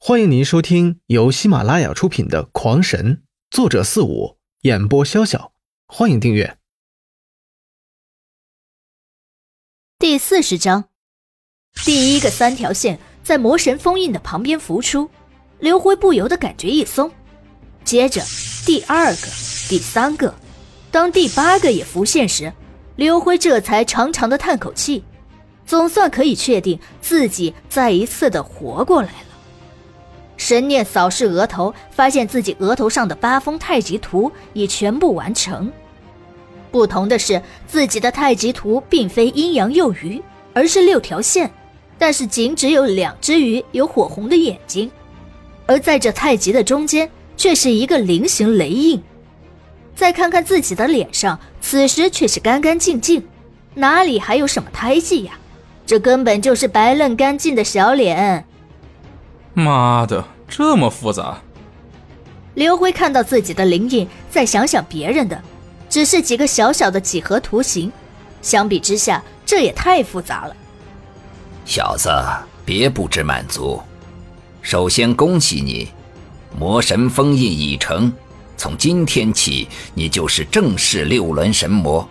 欢迎您收听由喜马拉雅出品的《狂神》，作者四五，演播潇潇。欢迎订阅。第四十章，第一个三条线在魔神封印的旁边浮出，刘辉不由得感觉一松。接着，第二个、第三个，当第八个也浮现时，刘辉这才长长的叹口气，总算可以确定自己再一次的活过来了。神念扫视额头，发现自己额头上的八风太极图已全部完成。不同的是，自己的太极图并非阴阳右鱼，而是六条线，但是仅只有两只鱼有火红的眼睛，而在这太极的中间却是一个菱形雷印。再看看自己的脸上，此时却是干干净净，哪里还有什么胎记呀？这根本就是白嫩干净的小脸。妈的，这么复杂！刘辉看到自己的灵印，再想想别人的，只是几个小小的几何图形，相比之下，这也太复杂了。小子，别不知满足。首先恭喜你，魔神封印已成，从今天起，你就是正式六轮神魔。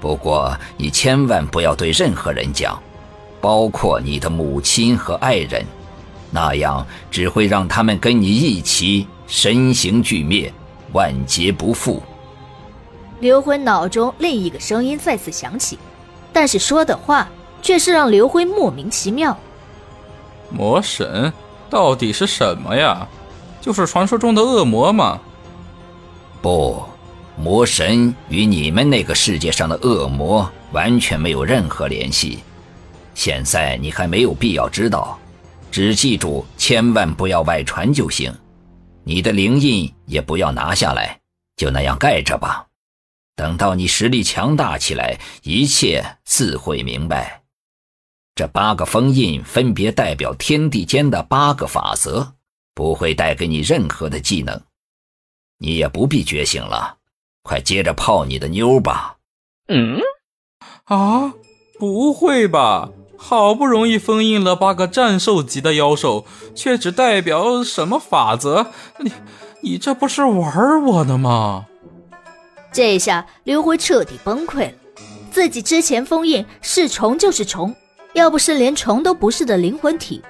不过，你千万不要对任何人讲，包括你的母亲和爱人。那样只会让他们跟你一起身形俱灭，万劫不复。刘辉脑中另一个声音再次响起，但是说的话却是让刘辉莫名其妙。魔神到底是什么呀？就是传说中的恶魔吗？不，魔神与你们那个世界上的恶魔完全没有任何联系。现在你还没有必要知道。只记住，千万不要外传就行。你的灵印也不要拿下来，就那样盖着吧。等到你实力强大起来，一切自会明白。这八个封印分别代表天地间的八个法则，不会带给你任何的技能。你也不必觉醒了，快接着泡你的妞吧。嗯？啊？不会吧？好不容易封印了八个战兽级的妖兽，却只代表什么法则？你，你这不是玩我呢吗？这下刘辉彻底崩溃了。自己之前封印是虫就是虫，要不是连虫都不是的灵魂体，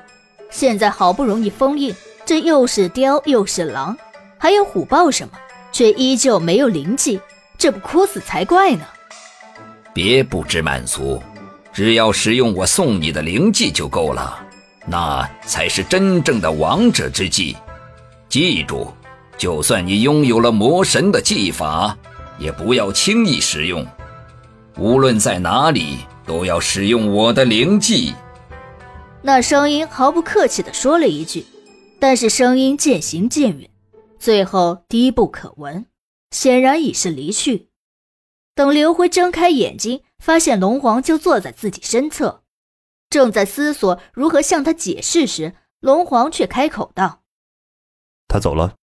现在好不容易封印，这又是雕又是狼，还有虎豹什么，却依旧没有灵气，这不哭死才怪呢！别不知满足。只要使用我送你的灵技就够了，那才是真正的王者之技。记住，就算你拥有了魔神的技法，也不要轻易使用。无论在哪里，都要使用我的灵技。那声音毫不客气地说了一句，但是声音渐行渐远，最后低不可闻，显然已是离去。等刘辉睁开眼睛。发现龙皇就坐在自己身侧，正在思索如何向他解释时，龙皇却开口道：“他走了。”“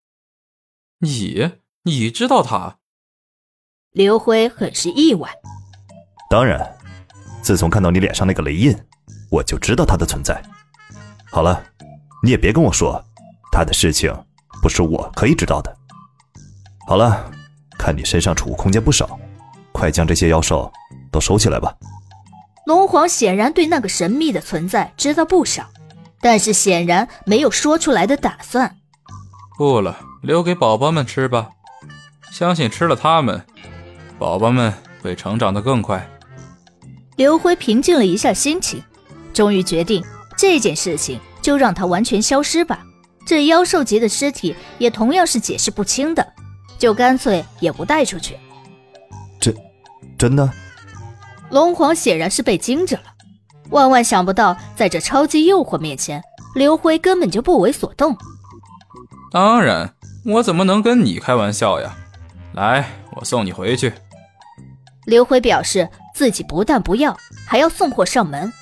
你你知道他？”刘辉很是意外。“当然，自从看到你脸上那个雷印，我就知道他的存在。好了，你也别跟我说他的事情不是我可以知道的。好了，看你身上储物空间不少，快将这些妖兽。”都收起来吧。龙皇显然对那个神秘的存在知道不少，但是显然没有说出来的打算。不了，留给宝宝们吃吧。相信吃了它们，宝宝们会成长得更快。刘辉平静了一下心情，终于决定这件事情就让它完全消失吧。这妖兽级的尸体也同样是解释不清的，就干脆也不带出去。真，的？龙皇显然是被惊着了，万万想不到，在这超级诱惑面前，刘辉根本就不为所动。当然，我怎么能跟你开玩笑呀？来，我送你回去。刘辉表示自己不但不要，还要送货上门。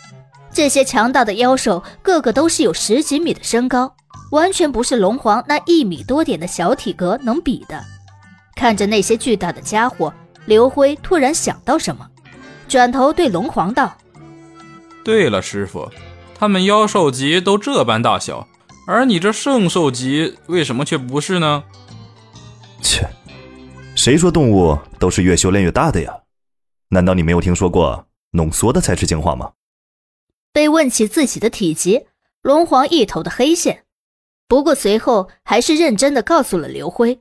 这些强大的妖兽，个个都是有十几米的身高，完全不是龙皇那一米多点的小体格能比的。看着那些巨大的家伙，刘辉突然想到什么。转头对龙皇道：“对了，师傅，他们妖兽级都这般大小，而你这圣兽级为什么却不是呢？切，谁说动物都是越修炼越大的呀？难道你没有听说过浓缩的才是精华吗？被问起自己的体积，龙皇一头的黑线。不过随后还是认真的告诉了刘辉。